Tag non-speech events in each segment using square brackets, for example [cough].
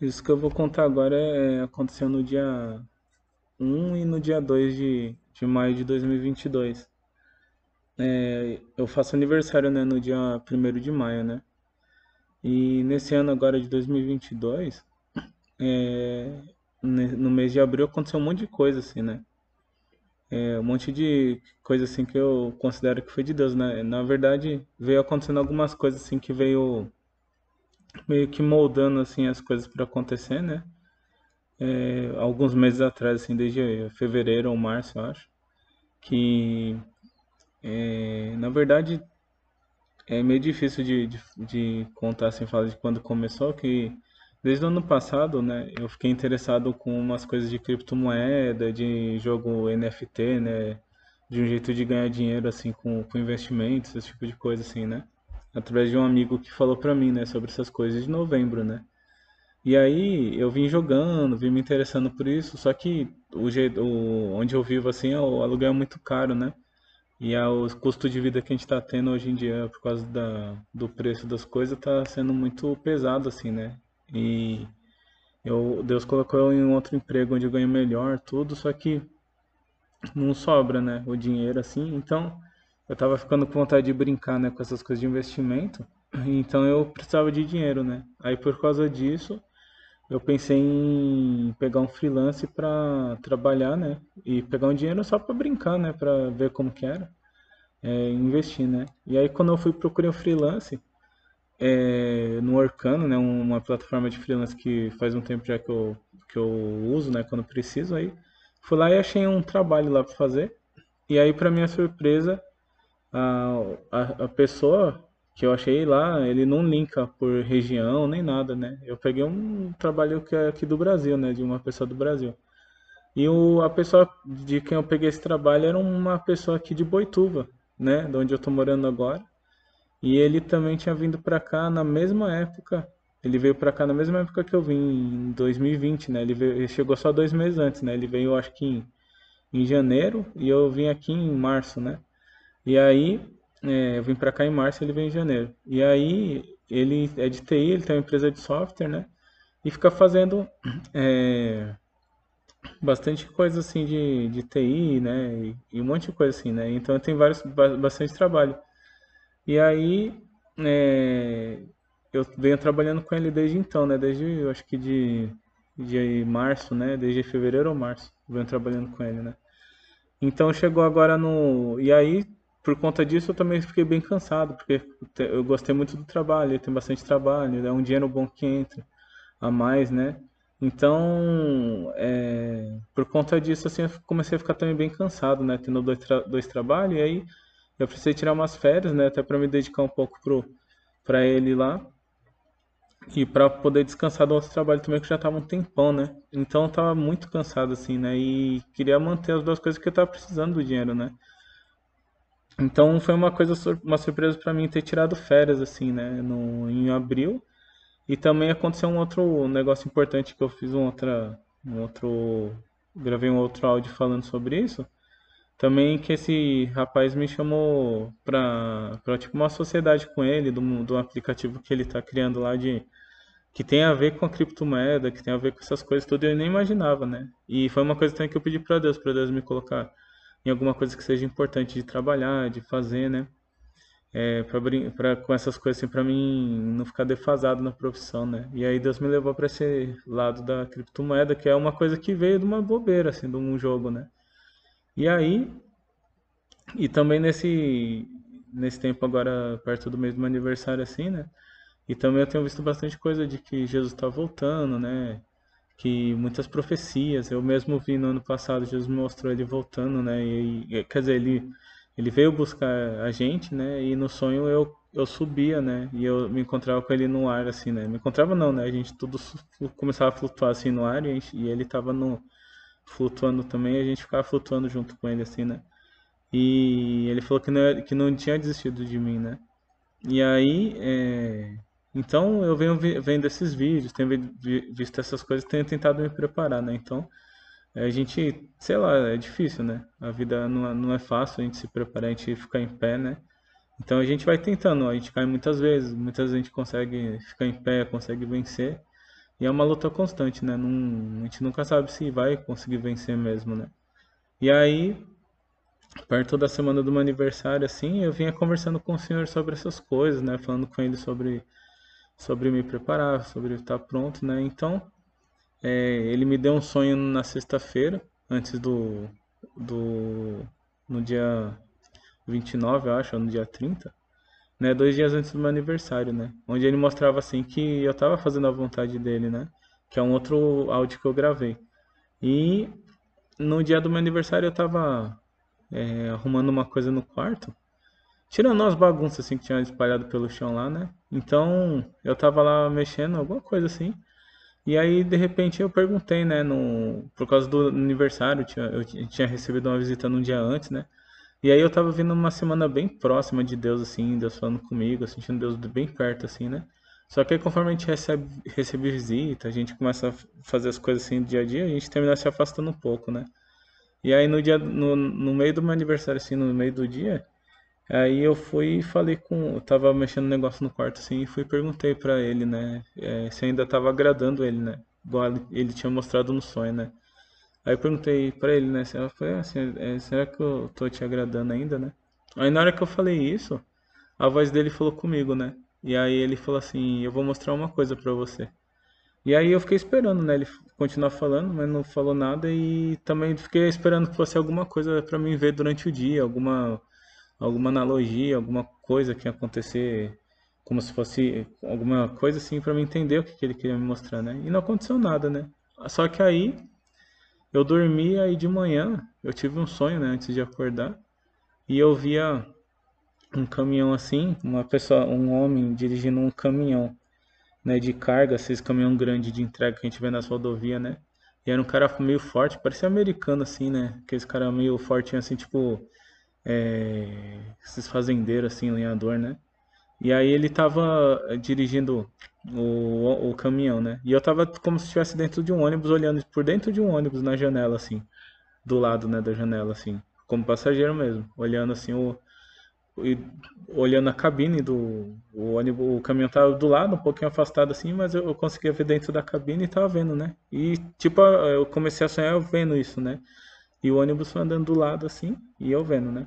Isso que eu vou contar agora é, aconteceu no dia um e no dia 2 de, de maio de 2022. É, eu faço aniversário, né, no dia primeiro de maio, né? E nesse ano agora de 2022, é, no mês de abril aconteceu um monte de coisa, assim, né? É, um monte de coisa, assim, que eu considero que foi de Deus, né? Na verdade, veio acontecendo algumas coisas, assim, que veio meio que moldando, assim, as coisas para acontecer, né? É, alguns meses atrás, assim, desde fevereiro ou março, eu acho, que, é, na verdade, é meio difícil de, de, de contar, assim, falar de quando começou, que desde o ano passado, né, eu fiquei interessado com umas coisas de criptomoeda, de jogo NFT, né, de um jeito de ganhar dinheiro, assim, com, com investimentos, esse tipo de coisa, assim, né, através de um amigo que falou pra mim, né, sobre essas coisas de novembro, né. E aí eu vim jogando, vim me interessando por isso, só que o jeito, o, onde eu vivo, assim, o aluguel é muito caro, né, e a, o custo de vida que a gente está tendo hoje em dia, por causa da, do preço das coisas, está sendo muito pesado, assim, né? E eu, Deus colocou eu em um outro emprego onde eu ganho melhor, tudo, só que não sobra, né? O dinheiro, assim. Então, eu tava ficando com vontade de brincar, né? Com essas coisas de investimento. [clears throat] Então, eu precisava de dinheiro, né? Aí, por causa disso, eu pensei em pegar um freelance para trabalhar, né? E pegar um dinheiro só para brincar, né? Para ver como que era é, investir, né? E aí quando eu fui procurar um freelance é, no Orkano, né, uma plataforma de freelance que faz um tempo já que eu, que eu uso, né, quando preciso, aí fui lá e achei um trabalho lá para fazer. E aí, para minha surpresa, a, a, pessoa que eu achei lá, ele não linka por região nem nada, né? Eu peguei um trabalho que é aqui do Brasil, né, de uma pessoa do Brasil. E o, a pessoa de quem eu peguei esse trabalho era uma pessoa aqui de Boituva, né, de onde eu tô morando agora. E ele também tinha vindo pra cá na mesma época. Ele veio pra cá na mesma época que eu vim, em 2020, né? Ele, veio, ele chegou só dois meses antes, né? Ele veio, acho que em, em janeiro e eu vim aqui em março, né? E aí, é, eu vim pra cá em março ele veio em janeiro. E aí, ele é de TI, ele tem uma empresa de software, né? E fica fazendo é, bastante coisa assim de, de TI, né? E, e um monte de coisa assim, né? Então tem vários, ba- bastante trabalho. E aí, é, eu venho trabalhando com ele desde então, né? Desde, eu acho que de, de março, né? Desde fevereiro ou março, venho trabalhando com ele, né? Então chegou agora no... E aí, por conta disso, eu também fiquei bem cansado, porque eu gostei muito do trabalho, tem bastante trabalho, é um dinheiro bom que entra a mais, né? Então, é, por conta disso, assim, eu comecei a ficar também bem cansado, né? Tendo dois, tra dois trabalhos, e aí eu precisei tirar umas férias, né? Até para me dedicar um pouco pro, para ele lá e para poder descansar do outro trabalho também, que já tava um tempão, né? Então eu tava muito cansado, assim, né? E queria manter as duas coisas porque eu tava precisando do dinheiro, né? Então foi uma coisa, uma surpresa para mim ter tirado férias, assim, né? No, em abril. E também aconteceu um outro negócio importante que eu fiz um outra, um outro, gravei um outro áudio falando sobre isso. Também que esse rapaz me chamou pra, pra tipo uma sociedade com ele, do, do aplicativo que ele tá criando lá de que tem a ver com a criptomoeda, que tem a ver com essas coisas tudo, eu nem imaginava, né? E foi uma coisa também que eu pedi pra Deus, pra Deus me colocar em alguma coisa que seja importante de trabalhar, de fazer, né? É, pra, com essas coisas assim, pra mim não ficar defasado na profissão, né? E aí Deus me levou pra esse lado da criptomoeda, que é uma coisa que veio de uma bobeira, assim, de um jogo, né? E aí, e também nesse, nesse tempo agora, perto do mês do meu aniversário, assim, né? E também eu tenho visto bastante coisa de que Jesus está voltando, né? Que muitas profecias, eu mesmo vi no ano passado, Jesus mostrou ele voltando, né? E, quer dizer, ele, ele veio buscar a gente, né? E no sonho eu, eu subia, né? E eu me encontrava com ele no ar, assim, né? Me encontrava não, né? A gente tudo começava a flutuar assim no ar e, gente- e ele tava no, flutuando também, a gente ficava flutuando junto com ele, assim, né? E ele falou que não, que não tinha desistido de mim, né? E aí, é, então eu venho vendo esses vídeos, tenho vi- vi- visto essas coisas, tenho tentado me preparar, né? Então, a gente, sei lá, é difícil, né? A vida não é, não é fácil a gente se preparar, a gente ficar em pé, né? Então a gente vai tentando, a gente cai muitas vezes, muitas vezes a gente consegue ficar em pé, consegue vencer, E é uma luta constante, né? Não, a gente nunca sabe se vai conseguir vencer mesmo, né? E aí, perto da semana do meu aniversário, assim, eu vinha conversando com o senhor sobre essas coisas, né? Falando com ele sobre, sobre me preparar, sobre estar pronto, né? Então, é, ele me deu um sonho na sexta-feira, antes do, do. no dia 29, eu acho, ou no dia 30, né? Dois dias antes do meu aniversário, né? Onde ele mostrava assim que eu tava fazendo a vontade dele, né? Que é um outro áudio que eu gravei. E no dia do meu aniversário eu tava é, arrumando uma coisa no quarto, tirando umas bagunças assim que tinha espalhado pelo chão lá, né? Então eu tava lá mexendo, alguma coisa assim. E aí de repente eu perguntei, né? No, por causa do aniversário, eu tinha recebido uma visita num dia antes, né? E aí eu tava vindo uma semana bem próxima de Deus, assim, Deus falando comigo, sentindo Deus bem perto, assim, né? Só que aí conforme a gente recebe, recebe visita, a gente começa a fazer as coisas assim dia a dia, a gente termina se afastando um pouco, né? E aí no dia, no, no meio do meu aniversário, assim, no meio do dia, aí eu fui e falei com, eu tava mexendo um negócio no quarto, assim, e fui e perguntei pra ele, né, é, se ainda tava agradando ele, né? Igual ele tinha mostrado no sonho, né? Aí eu perguntei pra ele, né? Eu falei assim, é, será que eu tô te agradando ainda, né? Aí na hora que eu falei isso, a voz dele falou comigo, né? E aí ele falou assim, eu vou mostrar uma coisa pra você. E aí eu fiquei esperando, né? Ele continuar falando, mas não falou nada e também fiquei esperando que fosse alguma coisa para mim ver durante o dia, alguma alguma analogia, alguma coisa que ia acontecer, como se fosse alguma coisa assim para mim entender o que, que ele queria me mostrar, né? E não aconteceu nada, né? Só que aí eu dormi aí de manhã, eu tive um sonho, né, antes de acordar, e eu via um caminhão assim, uma pessoa, um homem dirigindo um caminhão, né, de carga, esses caminhão grande de entrega que a gente vê nas rodovias, né? E era um cara meio forte, parecia americano assim, né? Aqueles cara meio fortinho assim, tipo é, esses fazendeiros assim, lenhador, né? E aí ele tava dirigindo o, o caminhão, né? E eu tava como se estivesse dentro de um ônibus, olhando por dentro de um ônibus na janela, assim. Do lado, né, da janela, assim. Como passageiro mesmo. Olhando, assim, o... E, olhando a cabine do o ônibus, o caminhão tava do lado, um pouquinho afastado assim, mas eu, eu conseguia ver dentro da cabine e tava vendo, né? E tipo, eu comecei a sonhar vendo isso, né? E o ônibus foi andando do lado assim, e eu vendo, né?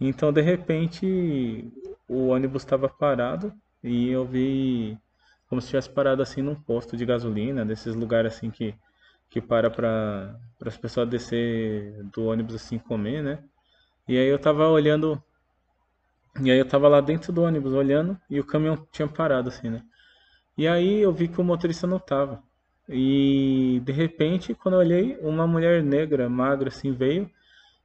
Então, de repente, o ônibus estava parado e eu vi como se tivesse parado assim num posto de gasolina, desses lugares assim que, que para para as pessoas descer do ônibus assim comer, né? E aí eu tava olhando, e aí eu tava lá dentro do ônibus olhando e o caminhão tinha parado assim, né? E aí eu vi que o motorista não tava. E de repente, quando eu olhei, uma mulher negra, magra assim, veio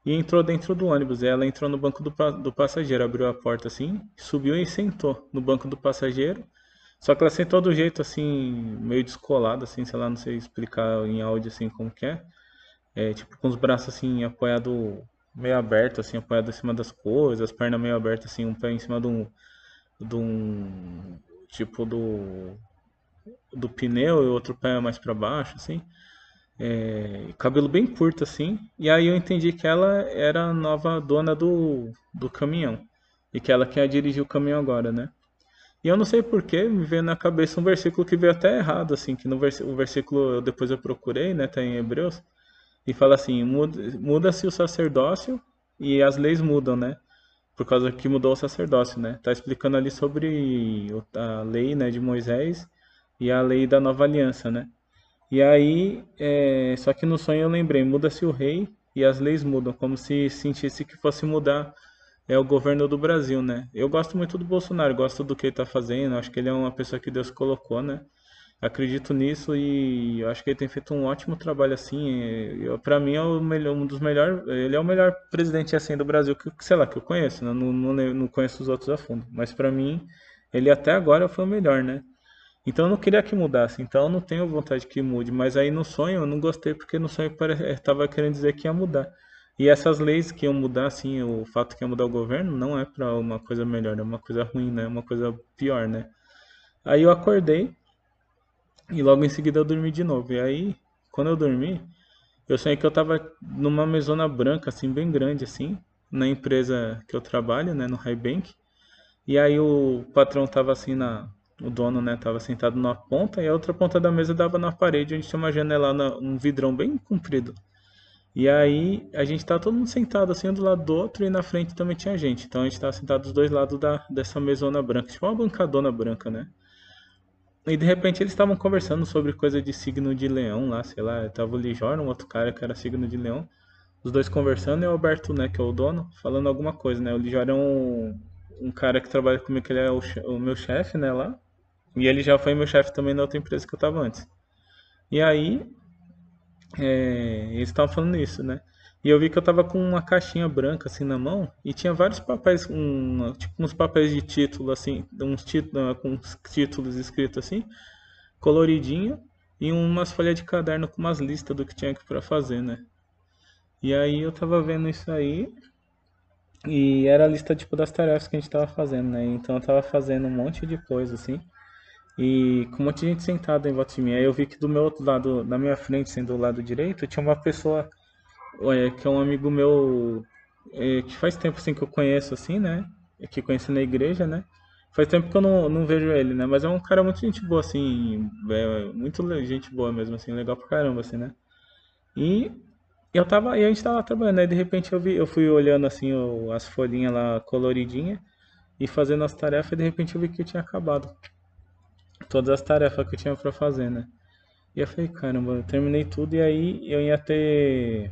e entrou dentro do ônibus. Ela entrou no banco do, do passageiro, abriu a porta assim, subiu e sentou no banco do passageiro só que ela sentou do jeito assim, meio descolada, assim, sei lá, não sei explicar em áudio assim como que é. É, tipo, com os braços assim, apoiado meio aberto, assim, apoiado em cima das coisas, as pernas meio abertas, assim, um pé em cima de um. De um tipo do. do pneu e outro pé mais para baixo, assim. É, cabelo bem curto, assim. E aí eu entendi que ela era a nova dona do, do caminhão. E que ela quer dirigir o caminhão agora, né? E eu não sei porquê, me veio na cabeça um versículo que veio até errado, assim, que no vers o versículo depois eu procurei, né, tá em Hebreus, e fala assim, muda-se o sacerdócio e as leis mudam, né? Por causa que mudou o sacerdócio, né? Tá explicando ali sobre a lei, né, de Moisés e a lei da nova aliança, né? E aí, é... só que no sonho eu lembrei, muda-se o rei e as leis mudam, como se sentisse que fosse mudar é o governo do Brasil, né? Eu gosto muito do Bolsonaro, gosto do que ele tá fazendo, acho que ele é uma pessoa que Deus colocou, né? Acredito nisso e acho que ele tem feito um ótimo trabalho assim. Para mim é o melhor, um dos melhores, ele é o melhor presidente assim do Brasil que, sei lá, que eu conheço, né? não, não, não conheço os outros a fundo, mas para mim ele até agora foi o melhor, né? Então eu não queria que mudasse, então eu não tenho vontade que mude, mas aí no sonho eu não gostei porque no sonho estava querendo dizer que ia mudar. E essas leis que iam mudar, assim, o fato que ia mudar o governo, não é para uma coisa melhor, é uma coisa ruim, né? É uma coisa pior, né? Aí eu acordei e logo em seguida eu dormi de novo. E aí, quando eu dormi, eu sonhei que eu tava numa mesona branca, assim, bem grande, assim, na empresa que eu trabalho, né, no High Bank. E aí o patrão tava assim na o dono, né, tava sentado na ponta e a outra ponta da mesa dava na parede, onde tinha uma janela, um vidrão bem comprido. E aí a gente tava todo mundo sentado assim, um do lado do outro e na frente também tinha gente. Então a gente tava sentado dos dois lados da, dessa mesona branca, tipo uma bancadona branca, né? E de repente eles estavam conversando sobre coisa de signo de leão lá, sei lá. Tava o Lijor, um outro cara que era signo de leão. Os dois conversando e o Alberto, né, que é o dono, falando alguma coisa, né? O Lijor é um, um cara que trabalha comigo, que ele é o, o meu chefe, né, lá. E ele já foi meu chefe também na outra empresa que eu tava antes. E aí, é, eles estavam falando isso, né? E eu vi que eu tava com uma caixinha branca assim na mão e tinha vários papéis, um, tipo uns papéis de título assim, uns títulos com uns títulos escritos assim, coloridinho e umas folhas de caderno com umas listas do que tinha para fazer, né? E aí eu tava vendo isso aí e era a lista tipo das tarefas que a gente tava fazendo, né? Então eu tava fazendo um monte de coisa assim. E com um monte de gente sentada em volta de mim. Aí eu vi que do meu outro lado, na minha frente, sendo do lado direito, tinha uma pessoa é, que é um amigo meu é, que faz tempo assim que eu conheço assim, né? Que conheci na igreja, né? Faz tempo que eu não, não vejo ele, né? Mas é um cara muito gente boa, assim, é, muito gente boa mesmo, assim, legal pra caramba, assim, né? E eu tava, e a gente tava trabalhando, aí de repente eu vi, eu fui olhando assim o, as folhinhas lá coloridinhas e fazendo as tarefas, e de repente eu vi que eu tinha acabado todas as tarefas que eu tinha pra fazer, né? E eu falei, caramba, eu terminei tudo e aí eu ia ter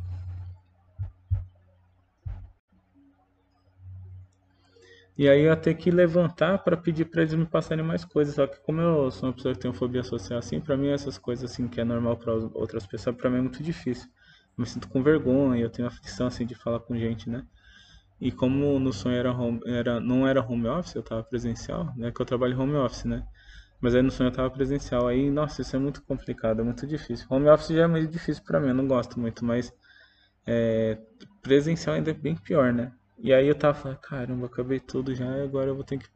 E aí eu ia ter que levantar para pedir para eles me passarem mais coisas. Só que como eu sou uma pessoa que tem fobia social assim, para mim essas coisas assim que é normal para outras pessoas, para mim é muito difícil. Eu me sinto com vergonha, eu tenho aflição assim de falar com gente, né? E como no sonho era, home, era não era home office, eu tava presencial, né? Que eu trabalho home office, né? Mas aí no sonho eu tava presencial. Aí, nossa, isso é muito complicado, é muito difícil. Home office já é meio difícil para mim, eu não gosto muito, mas é, presencial ainda é bem pior, né? E aí eu tava falando, caramba, acabei tudo já, agora eu vou ter que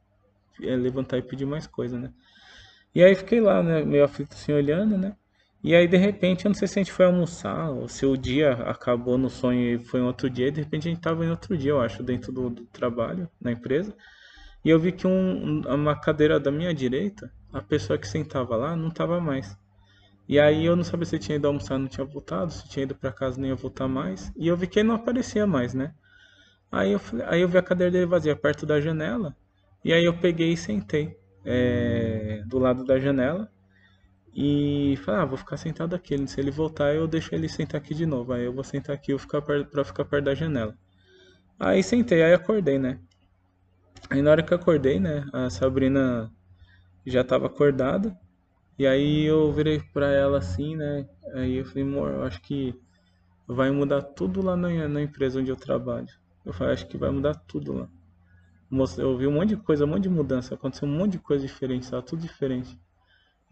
é, levantar e pedir mais coisa, né? E aí fiquei lá, né, meio aflito assim, olhando, né? E aí de repente, eu não sei se a gente foi almoçar, ou se o dia acabou no sonho e foi em outro dia, e de repente a gente tava em outro dia, eu acho, dentro do, do trabalho, na empresa. E eu vi que um, uma cadeira da minha direita, a pessoa que sentava lá, não tava mais. E aí eu não sabia se tinha ido almoçar, não tinha voltado, se tinha ido para casa, nem ia voltar mais. E eu vi que ele não aparecia mais, né? Aí eu, aí eu vi a cadeira dele vazia perto da janela. E aí eu peguei e sentei é, do lado da janela. E falei, ah, vou ficar sentado aqui. Se ele voltar, eu deixo ele sentar aqui de novo. Aí eu vou sentar aqui ficar perto, pra ficar perto da janela. Aí sentei, aí acordei, né? Aí na hora que acordei, né? A Sabrina já tava acordada. E aí eu virei pra ela assim, né? Aí eu falei, amor, eu acho que vai mudar tudo lá na, na empresa onde eu trabalho. Eu falei, acho que vai mudar tudo lá. Eu vi um monte de coisa, um monte de mudança, aconteceu um monte de coisa diferente, tá tudo diferente.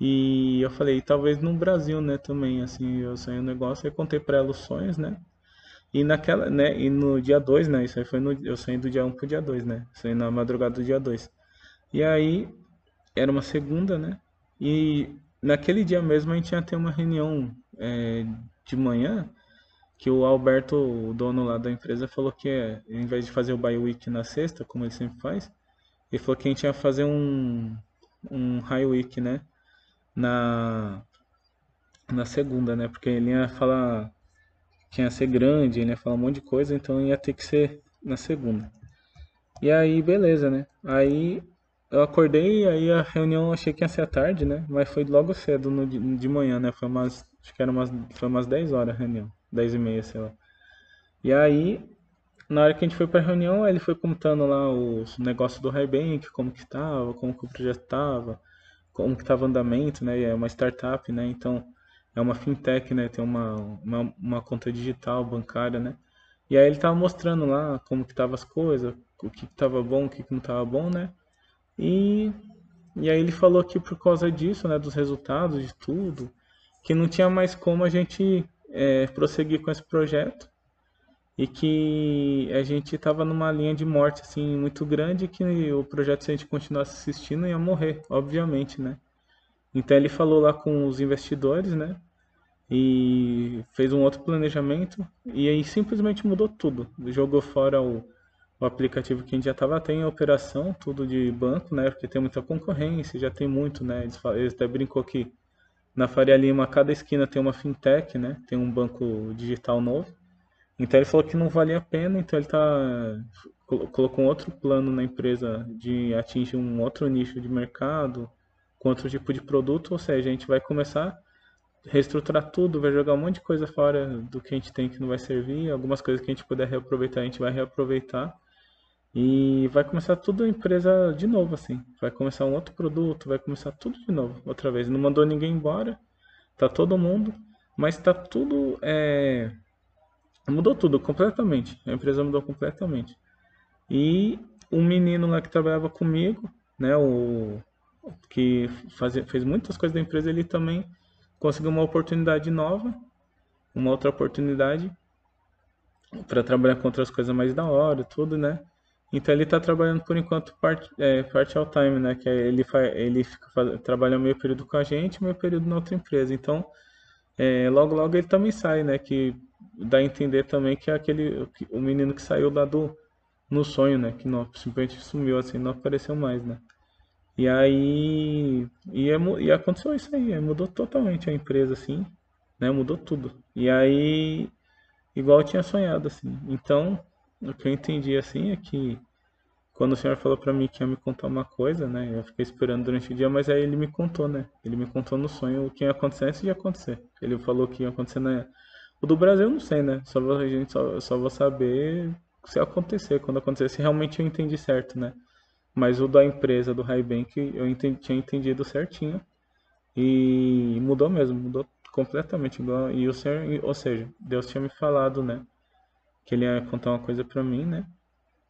E eu falei, talvez no Brasil, né, também, assim, eu sonhei um negócio, aí contei pra ela os sonhos, né? E naquela, né, e no dia 2, né, isso aí foi no, eu sonhei do dia 1 um pro dia 2, né? Sonhei na madrugada do dia 2. E aí, era uma segunda, né? E naquele dia mesmo a gente ia ter uma reunião é, de manhã, que o Alberto, o dono lá da empresa, falou que em vez de fazer o Buy Week na sexta, como ele sempre faz, ele falou que a gente ia fazer um, um High Week, né? Na, na segunda, né? Porque ele ia falar que ia ser grande, ele ia falar um monte de coisa, então ia ter que ser na segunda. E aí, beleza, né? Aí eu acordei, aí a reunião achei que ia ser à tarde, né? Mas foi logo cedo no, de manhã, né? Foi umas, acho que era umas, foi umas 10 horas a reunião. 10 e meia, sei lá. E aí, na hora que a gente foi pra reunião, ele foi contando lá os negócios do Highbank, como que tava, como que o projeto tava, como que tava o andamento, né? É uma startup, né? Então, é uma fintech, né? Tem uma, uma, uma conta digital, bancária, né? E aí ele tava mostrando lá como que tava as coisas, o que, que tava bom, o que, que não tava bom, né? E, e aí ele falou que por causa disso, né, dos resultados, de tudo, que não tinha mais como a gente é, prosseguir com esse projeto e que a gente estava numa linha de morte assim muito grande que o projeto se a gente continuasse assistindo ia morrer, obviamente, né? Então ele falou lá com os investidores, né? E fez um outro planejamento e aí simplesmente mudou tudo. Jogou fora o, o aplicativo que a gente já estava até em operação, tudo de banco, né? Porque tem muita concorrência, já tem muito, né? Eles, eles até brincou que na Faria Lima, cada esquina tem uma fintech, né? Tem um banco digital novo. Então ele falou que não valia a pena, então ele tá colocou um outro plano na empresa de atingir um outro nicho de mercado, com outro tipo de produto, ou seja, a gente vai começar a reestruturar tudo, vai jogar um monte de coisa fora do que a gente tem que não vai servir, algumas coisas que a gente puder reaproveitar, a gente vai reaproveitar. E vai começar tudo a empresa de novo, assim. Vai começar um outro produto, vai começar tudo de novo, outra vez. Não mandou ninguém embora, tá todo mundo, mas tá tudo. É... Mudou tudo completamente. A empresa mudou completamente. E um menino lá que trabalhava comigo, né, o que fazia, fez muitas coisas da empresa, ele também conseguiu uma oportunidade nova, uma outra oportunidade para trabalhar com outras coisas mais da hora, tudo, né? Então ele está trabalhando por enquanto part, é, part all time, né? Que é, ele, faz, ele fica trabalha meio período com a gente, meio período na outra empresa. Então é, logo logo ele também sai, né? Que dá a entender também que é aquele o menino que saiu lá do no sonho, né? Que não simplesmente sumiu assim, não apareceu mais, né? E aí e, é, e aconteceu isso aí, mudou totalmente a empresa assim, né? Mudou tudo. E aí igual eu tinha sonhado assim. Então o que eu entendi assim é que quando o senhor falou para mim que ia me contar uma coisa, né? Eu fiquei esperando durante o dia, mas aí ele me contou, né? Ele me contou no sonho o que ia acontecer antes de acontecer. Ele falou que ia acontecer na o do Brasil eu não sei, né? Só a gente só, só vou saber se acontecer, quando acontecer, se realmente eu entendi certo, né? Mas o da empresa do Highbank eu entendi, tinha entendido certinho e mudou mesmo, mudou completamente igual. E o senhor, ou seja, Deus tinha me falado, né? Que ele ia contar uma coisa pra mim, né?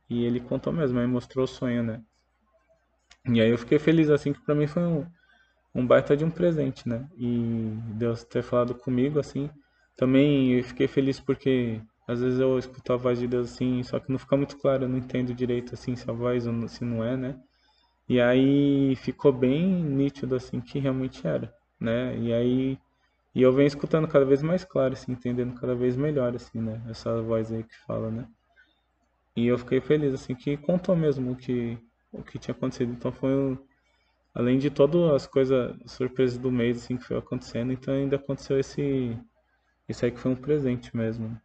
E ele contou mesmo, aí mostrou o sonho, né? E aí eu fiquei feliz, assim, que pra mim foi um, um baita de um presente, né? E Deus ter falado comigo, assim. Também eu fiquei feliz porque às vezes eu escuto a voz de Deus assim, só que não fica muito claro, eu não entendo direito assim se a voz ou se não é, né? E aí ficou bem nítido assim que realmente era, né? E aí e eu venho escutando cada vez mais claro, assim, entendendo cada vez melhor, assim, né? Essa voz aí que fala, né? E eu fiquei feliz, assim, que contou mesmo o que, o que tinha acontecido. Então foi um, além de todas as coisas surpresas do mês, assim, que foi acontecendo, então ainda aconteceu esse, isso aí que foi um presente mesmo.